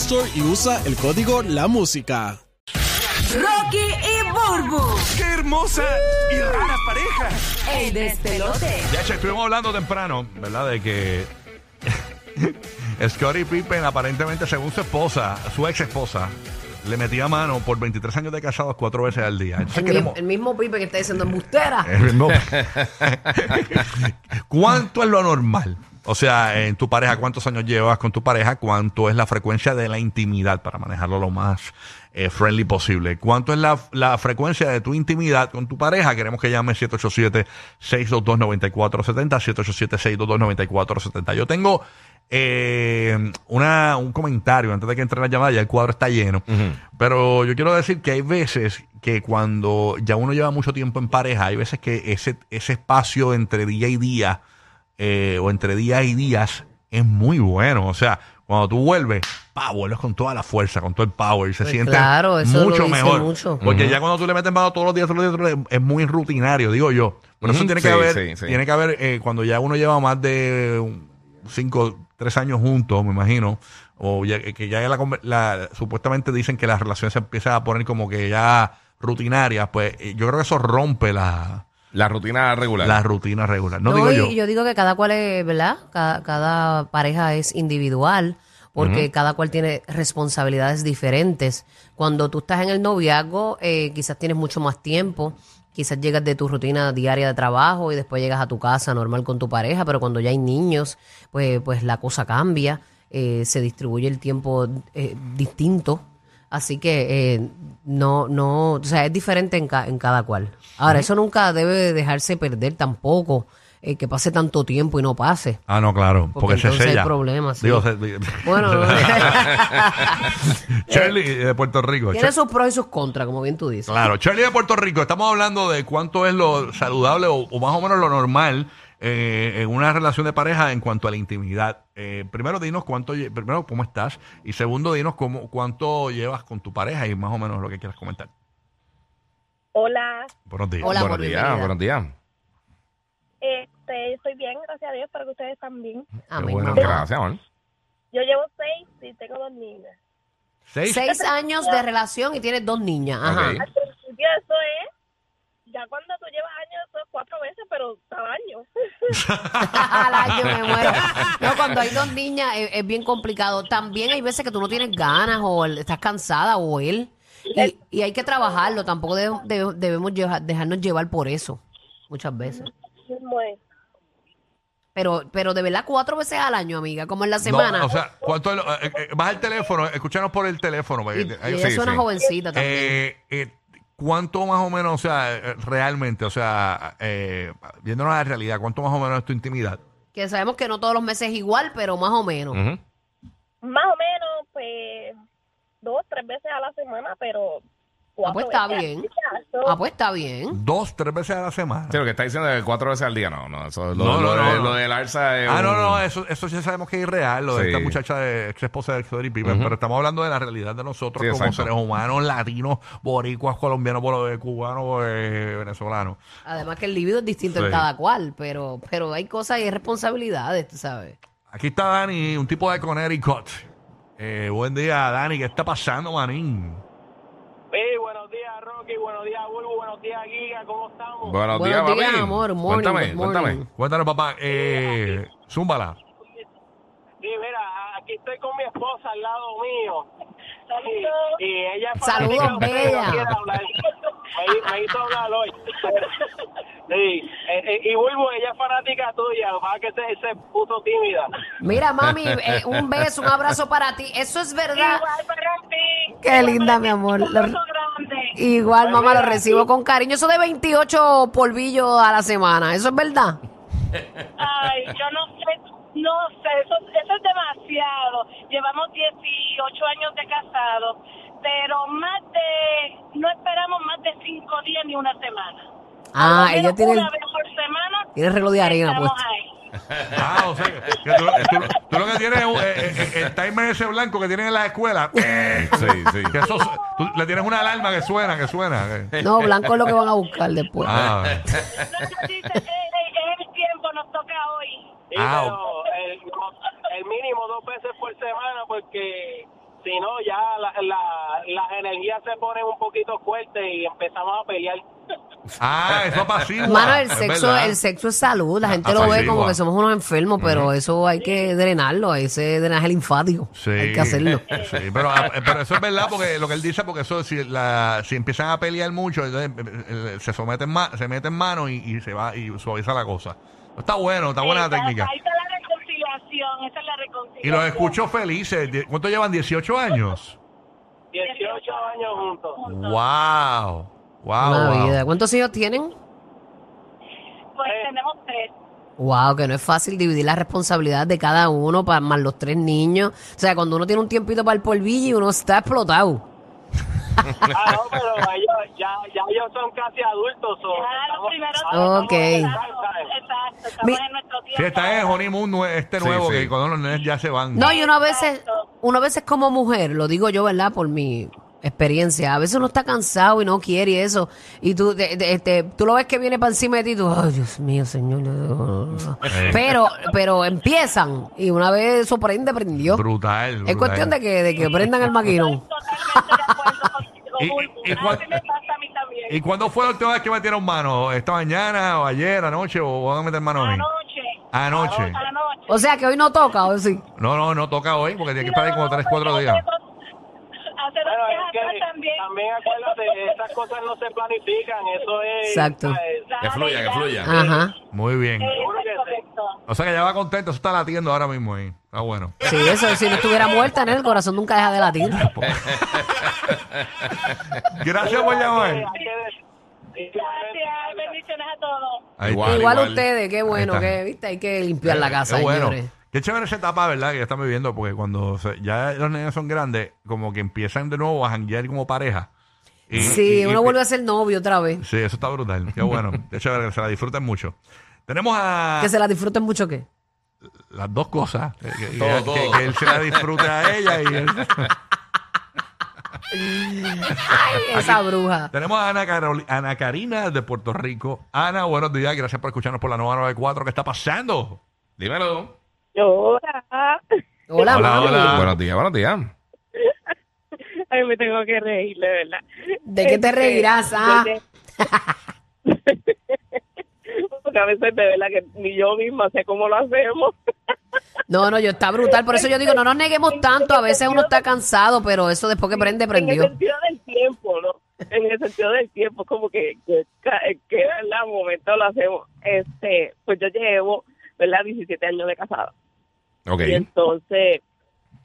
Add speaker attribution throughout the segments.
Speaker 1: Store y usa el código La Música.
Speaker 2: Rocky y Burbu.
Speaker 3: ¡Qué hermosa y rara pareja!
Speaker 2: El despelote.
Speaker 3: Ya, che, estuvimos hablando temprano, ¿verdad? De que Scottie Pippen, aparentemente, según su esposa, su ex esposa, le metía mano por 23 años de casados cuatro veces al día. Entonces
Speaker 4: El, mi-
Speaker 3: queremos-
Speaker 4: el mismo Pipe que está diciendo embustera.
Speaker 3: ¿Cuánto es lo normal? O sea, en tu pareja, ¿cuántos años llevas con tu pareja? ¿Cuánto es la frecuencia de la intimidad para manejarlo lo más eh, friendly posible? ¿Cuánto es la, la frecuencia de tu intimidad con tu pareja? Queremos que llame 787-622-9470, 787-622-9470. Yo tengo eh, una, un comentario antes de que entre la llamada, ya el cuadro está lleno. Pero yo quiero decir que hay veces que cuando ya uno lleva mucho tiempo en pareja, hay veces que ese, ese espacio entre día y día, eh, o entre días y días, es muy bueno. O sea, cuando tú vuelves, pa, vuelves con toda la fuerza, con todo el power, y se
Speaker 4: Pues
Speaker 3: siente
Speaker 4: claro, eso lo
Speaker 3: mucho mejor.
Speaker 4: mucho.
Speaker 3: Porque ya cuando tú le metes mano todos los días, todos los días, es muy rutinario, digo yo. Por eso tiene que
Speaker 5: sí,
Speaker 3: haber,
Speaker 5: sí, sí.
Speaker 3: tiene que haber, eh, cuando ya uno lleva más de cinco, tres años juntos, me imagino, o ya, que ya la, conver- la- supuestamente dicen que las relaciones se empiezan a poner como que ya rutinarias, pues eh, yo creo que eso rompe la,
Speaker 5: La rutina regular.
Speaker 3: la rutina regular. No,
Speaker 4: No,
Speaker 3: digo
Speaker 4: y
Speaker 3: yo.
Speaker 4: yo digo que cada cual es, ¿verdad? Cada, cada pareja es individual porque cada cual tiene responsabilidades diferentes. Cuando tú estás en el noviazgo, eh, quizás tienes mucho más tiempo, quizás llegas de tu rutina diaria de trabajo y después llegas a tu casa normal con tu pareja, pero cuando ya hay niños, pues, pues la cosa cambia, eh, se distribuye el tiempo eh, distinto. Así que eh, no, no, o sea, es diferente en, ca- en cada cual. Ahora, eso nunca debe dejarse perder tampoco, eh, que pase tanto tiempo y no pase.
Speaker 3: Ah, no, claro,
Speaker 4: Porque
Speaker 3: porque, se
Speaker 4: hay
Speaker 3: sella.
Speaker 4: problemas, sí.
Speaker 3: Digo, se-
Speaker 4: Bueno, no.
Speaker 3: Charlie de Puerto Rico.
Speaker 4: tiene
Speaker 3: Char-
Speaker 4: sus pros y sus contras, como bien tú dices.
Speaker 3: Claro, Charlie de Puerto Rico, estamos hablando de cuánto es lo saludable o, o más o menos lo normal eh, en una relación de pareja en cuanto a la intimidad. Eh, primero, dinos cuánto, primero, cómo estás y segundo, dinos cómo, cuánto llevas con tu pareja y más o menos lo que quieras comentar.
Speaker 6: Hola,
Speaker 3: Buenos días.
Speaker 4: Hola,
Speaker 5: buenos días, buenos días.
Speaker 6: este, estoy bien, gracias a Dios, espero que ustedes están bien.
Speaker 4: Ah,
Speaker 3: bueno.
Speaker 5: Gracias.
Speaker 6: Yo llevo seis y tengo dos niñas.
Speaker 3: ¿Seis?
Speaker 4: Seis años de relación y tienes dos niñas. Ajá.
Speaker 5: Ok.
Speaker 6: Al principio eso es, ya cuando tú llevas años, eso es cuatro veces, pero al año.
Speaker 4: Al año me muero. No, cuando hay dos niñas es, es bien complicado. También hay veces que tú no tienes ganas o el- estás cansada o él. Y, y hay que trabajarlo. Tampoco debe- debe- debemos llevar- dejarnos llevar por eso. Muchas veces.
Speaker 6: Es.
Speaker 4: Pero, pero de verdad cuatro veces al año, amiga, como en la
Speaker 3: No,
Speaker 4: semana.
Speaker 3: o sea, ¿cuánto es lo- eh, eh, baja el teléfono, escúchanos por el teléfono.
Speaker 4: y,
Speaker 3: eh,
Speaker 4: suena
Speaker 5: sí.
Speaker 4: jovencita también.
Speaker 3: ¿Cuánto más o menos, o sea, realmente, o sea, eh, viéndonos a la realidad, cuánto más o menos es tu intimidad?
Speaker 4: que sabemos que no todos los meses es igual, pero más o menos.
Speaker 6: Más o menos, pues, dos, tres veces a la semana, pero
Speaker 4: Ah, pues
Speaker 6: cuatro
Speaker 4: está
Speaker 6: veces
Speaker 4: bien.
Speaker 6: al día, eso-
Speaker 4: Ah, pues está bien.
Speaker 3: Dos, tres veces a la semana.
Speaker 5: Sí, lo que está diciendo es cuatro veces al día, no, no. Eso, lo,
Speaker 3: No,
Speaker 5: lo
Speaker 3: no,
Speaker 5: de-
Speaker 3: no,
Speaker 5: lo del alza es
Speaker 3: Ah, no,
Speaker 5: un-
Speaker 3: no, eso, eso ya sabemos que es irreal, lo de
Speaker 5: Sí.
Speaker 3: esta muchacha de ex esposa de Xodri Pippen,
Speaker 5: Ujú.
Speaker 3: pero estamos hablando de la realidad de nosotros
Speaker 5: Sí,
Speaker 3: como
Speaker 5: exacto.
Speaker 3: seres humanos, latinos, boricuas, colombianos, bolo- cubanos, eh, venezolanos.
Speaker 4: Además que el libido es distinto en cada cual, pero, pero hay cosas y responsabilidades, tú sabes.
Speaker 3: Aquí está Dani, un tipo de Connecticut. Eh, buen día, Dani, ¿qué está pasando, manín?
Speaker 7: Sí, buenos días, Rocky. Buenos días, Bulbo. Buenos días, Giga. ¿Cómo estamos?
Speaker 5: Buenos,
Speaker 4: Buenos
Speaker 5: días,
Speaker 4: días,
Speaker 5: papi.
Speaker 4: amor. Morning,
Speaker 5: cuéntame,
Speaker 4: morning.
Speaker 5: cuéntame.
Speaker 3: Cuéntanos, papá, eh, zúmbala.
Speaker 7: Sí, mira, aquí estoy con mi esposa al lado mío. Y, y ella es
Speaker 4: Saludos, bella.
Speaker 7: Me, me hizo hablar hoy. Sí, eh, eh, y Bulbo, ella es fanática tuya, para que se, se puso tímida.
Speaker 4: Mira, mami, eh, un beso, un abrazo para ti. Eso es verdad.
Speaker 6: Igual para ti.
Speaker 4: Qué linda, mi amor. Lo-. Igual, mamá, lo recibo con cariño. Eso de 28 polvillos a la semana. ¿Eso es verdad?
Speaker 6: Ay, yo no sé, no sé, eso, eso es demasiado. Llevamos 18 años de casado, pero más de, no esperamos más de 5 días ni una semana.
Speaker 4: Ah, ella tiene
Speaker 6: Una vez por semana.
Speaker 4: tiene el reloj de arena puesto.
Speaker 6: ahí.
Speaker 3: Ah, o sea, que tú, tú- que tienes es un- eh, eh, el timer ese blanco que tienen en la escuela. Eh,
Speaker 5: Sí, sí.
Speaker 3: que eso, tú le tienes una alarma que suena, que suena. que-
Speaker 4: No, blanco es lo que van a buscar después.
Speaker 3: Ah,
Speaker 6: No necesitas, es, es el tiempo, nos toca hoy.
Speaker 7: Sí,
Speaker 3: Ah,
Speaker 7: pero el, el mínimo dos veces por semana, porque si no, ya la- la- las energías se ponen un poquito fuertes y empezamos a pelear.
Speaker 3: ah, eso apacigua.
Speaker 4: Mano, el
Speaker 3: es
Speaker 4: sexo, el sexo es salud. La gente lo ve como que somos unos enfermos, pero eso hay que drenarlo. Ese drenaje linfático.
Speaker 3: Sí.
Speaker 4: Hay que hacerlo.
Speaker 3: Sí, pero, ah, pero eso es verdad porque lo que él dice, porque eso si, la, si empiezan a pelear mucho, entonces, eh, eh, se someten ma- se mete en mano y, y se va y suaviza la cosa. Está bueno, está buena la técnica.
Speaker 6: Ahí está la reconciliación, esa es la
Speaker 3: Y
Speaker 6: reconciliación.
Speaker 3: los escucho felices. ¿Cuánto llevan? ¿18 años?
Speaker 7: 18 años juntos.
Speaker 3: ¡Wow! ¡Wow!
Speaker 4: Una
Speaker 3: wow.
Speaker 4: vida. ¿Cuántos hijos tienen?
Speaker 6: Pues tenemos tres.
Speaker 4: Wow, que no es fácil dividir la responsabilidad de cada uno para más los tres niños. O sea, cuando uno tiene un tiempito para el polvillo y uno está explotado.
Speaker 7: Ah, no, pero ellos, ya, ya ellos son casi adultos.
Speaker 6: Ya los primeros
Speaker 4: Ok.
Speaker 6: Exacto, estamos
Speaker 4: Mi-
Speaker 6: en nuestro tiempo.
Speaker 3: Sí, honeymoon nue- este
Speaker 5: Sí,
Speaker 3: nuevo
Speaker 5: sí.
Speaker 3: que cuando los nenes ya se van.
Speaker 4: No, y uno a veces, uno a veces como mujer, lo digo yo, ¿verdad? Por mi experiencia, a veces uno está cansado y no quiere y eso, y tú, de- de- este, tú lo ves que viene para encima de ti y tú, ay, Dios mío, señor. Pero, pero empiezan y una vez eso prende, prendió.
Speaker 3: Brutal.
Speaker 4: Es
Speaker 3: brutal.
Speaker 4: cuestión de que, de que prendan el maquinón.
Speaker 6: Totalmente de acuerdo
Speaker 3: Y-
Speaker 6: Bulbu.
Speaker 3: y
Speaker 6: Así
Speaker 3: cuál-
Speaker 6: me pasa a mí también.
Speaker 3: ¿Y cuándo fue la última vez que metieron mano? ¿Esta mañana o ayer, anoche o van a meter mano hoy?
Speaker 6: Anoche.
Speaker 3: Anoche.
Speaker 6: Anoche.
Speaker 4: O sea que hoy no toca, ¿o sí?
Speaker 3: No, no, no toca hoy porque tiene que estar ahí como 3, 4
Speaker 6: No,
Speaker 3: días.
Speaker 6: Hace dos
Speaker 7: Bueno,
Speaker 6: días
Speaker 7: es que
Speaker 6: atrás también.
Speaker 7: también acuérdate, esas cosas no se planifican, eso es...
Speaker 4: Exacto.
Speaker 7: ¿sabes?
Speaker 5: Que fluya, que fluya.
Speaker 4: Ajá.
Speaker 3: Muy bien.
Speaker 6: Eh,
Speaker 7: Seguro que.
Speaker 3: O sea que ya va contento, eso está latiendo ahora mismo ahí. Está bueno.
Speaker 4: Sí, eso, si no estuviera muerta en él, el corazón nunca deja de latir.
Speaker 3: Gracias por llamar.
Speaker 6: Gracias, bendiciones a todos.
Speaker 3: Ahí
Speaker 5: Igual.
Speaker 4: Igual,
Speaker 5: igual.
Speaker 4: ustedes, qué bueno,
Speaker 3: Ahí está.
Speaker 4: que viste, hay que limpiar la casa,
Speaker 3: Qué bueno.
Speaker 4: señores.
Speaker 3: Qué chévere esa etapa, ¿verdad? Que ya están viviendo, porque cuando se- ya los niños son grandes, como que empiezan de nuevo a janguear como pareja. Y-
Speaker 4: Sí,
Speaker 3: y-
Speaker 4: uno
Speaker 3: y-
Speaker 4: vuelve a ser novio otra vez.
Speaker 3: Sí, eso está brutal. Qué bueno. Qué chévere, que se la disfruten mucho. Tenemos a
Speaker 4: Que se la disfruten mucho, ¿qué?
Speaker 3: las dos cosas. Que, que-
Speaker 5: Todo,
Speaker 3: que-
Speaker 5: todo.
Speaker 3: que- que él se la disfrute a ella y él-
Speaker 4: Ay, esa bruja.
Speaker 3: Tenemos a Ana, Ana Karina de Puerto Rico. Ana, buenos días. Gracias por escucharnos por la 994. ¿Qué está pasando?
Speaker 5: Dímelo.
Speaker 6: Hola.
Speaker 4: Hola,
Speaker 3: Hola,
Speaker 4: mami.
Speaker 3: hola.
Speaker 5: Buenos días, buenos días.
Speaker 6: Ay, me tengo que reír, de verdad.
Speaker 4: ¿De qué te
Speaker 6: Este,
Speaker 4: reirás, ah?
Speaker 6: A veces de verdad que ni yo misma sé cómo lo hacemos.
Speaker 4: No, no, yo está brutal. Por eso yo digo, no nos neguemos tanto. A veces uno está cansado, pero eso después que prende,
Speaker 6: En el
Speaker 4: prendió.
Speaker 6: sentido del tiempo, ¿no? En el sentido del tiempo, como que, que, que ¿verdad? momento lo hacemos. Este, pues yo llevo, ¿verdad? 17 años de casada.
Speaker 5: Ok.
Speaker 6: Y entonces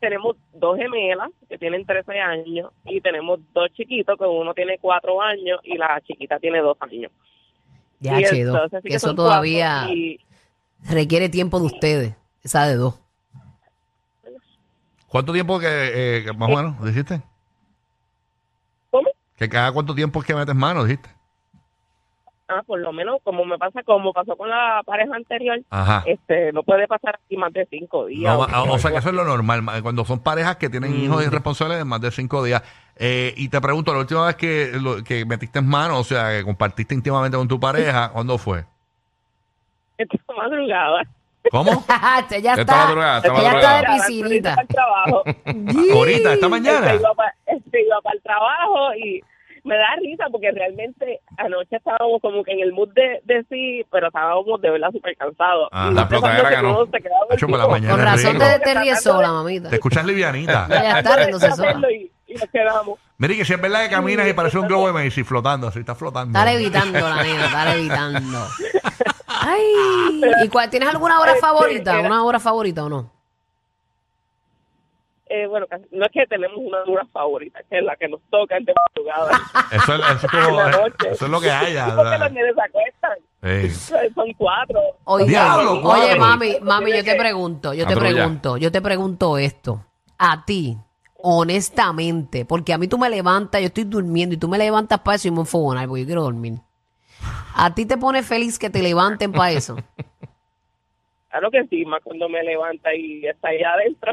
Speaker 6: tenemos dos gemelas que tienen 13 años y tenemos dos chiquitos que uno tiene 4 años y la chiquita tiene 2 años.
Speaker 4: Ya,
Speaker 6: Y
Speaker 4: chido.
Speaker 6: entonces, así
Speaker 4: Que eso todavía
Speaker 6: y-
Speaker 4: requiere tiempo de ustedes. Esa de dos.
Speaker 3: ¿Cuánto tiempo que, eh, que más o menos dijiste?
Speaker 6: ¿Cómo?
Speaker 3: Que cada cuánto tiempo es que metes mano, dijiste.
Speaker 6: Ah, por lo menos como me pasa, como pasó con la pareja anterior,
Speaker 3: Ajá.
Speaker 6: este, no puede pasar aquí más de 5 días.
Speaker 3: No, o sea que eso es lo normal. ma- Cuando son parejas que tienen
Speaker 6: Mm.
Speaker 3: hijos irresponsables de más de cinco días. Eh, y te pregunto, la última vez que, lo- que metiste en mano, o sea, que compartiste íntimamente con tu pareja, ¿cuándo fue?
Speaker 6: Esta madrugada.
Speaker 3: ¿Cómo?
Speaker 4: Ella
Speaker 5: Está
Speaker 4: está,
Speaker 5: madrugada, está
Speaker 4: ella está
Speaker 5: madrugada.
Speaker 4: de piscinita.
Speaker 3: Ahorita, esta mañana.
Speaker 6: Este iba para el trabajo y
Speaker 8: me da risa porque realmente anoche estábamos como que en el mood de, de sí, pero estábamos de verdad súper cansados.
Speaker 3: Ah,
Speaker 5: la
Speaker 8: que
Speaker 5: ganó.
Speaker 3: Hacho, por la mañana
Speaker 4: Con razón te, te ríes sola, mamita.
Speaker 3: Te escuchas livianita.
Speaker 4: Ya está riéndose sola.
Speaker 8: hacerlo Y, y nos quedamos.
Speaker 3: Mire que si es verdad que caminas y parece un globo de Macy flotando, así está flotando.
Speaker 4: Está levitando la nena, está levitando. Ay, ¿y cuál, tienes alguna hora
Speaker 8: Este,
Speaker 4: favorita? ¿Una hora favorita o no?
Speaker 8: Eh, bueno, no es que tenemos una dura favorita, que es la que nos toca de madrugada.
Speaker 3: Eso es, eso es como-
Speaker 8: En la noche.
Speaker 3: eso es lo que haya.
Speaker 8: Porque los nenes se acuestan.
Speaker 3: Sí.
Speaker 8: Son cuatro.
Speaker 4: Oye,
Speaker 3: Diablo,
Speaker 4: oye,
Speaker 3: cuatro.
Speaker 4: mami, mami, yo te pregunto, yo te
Speaker 5: Patrulla.
Speaker 4: pregunto, yo te pregunto esto. A ti, honestamente, porque a mí tú me levantas, yo estoy durmiendo y tú me levantas para eso y me enfogonar porque yo quiero dormir. ¿A ti te pone feliz que te levanten para eso?
Speaker 8: Claro que sí, más cuando me levanta y está allá adentro.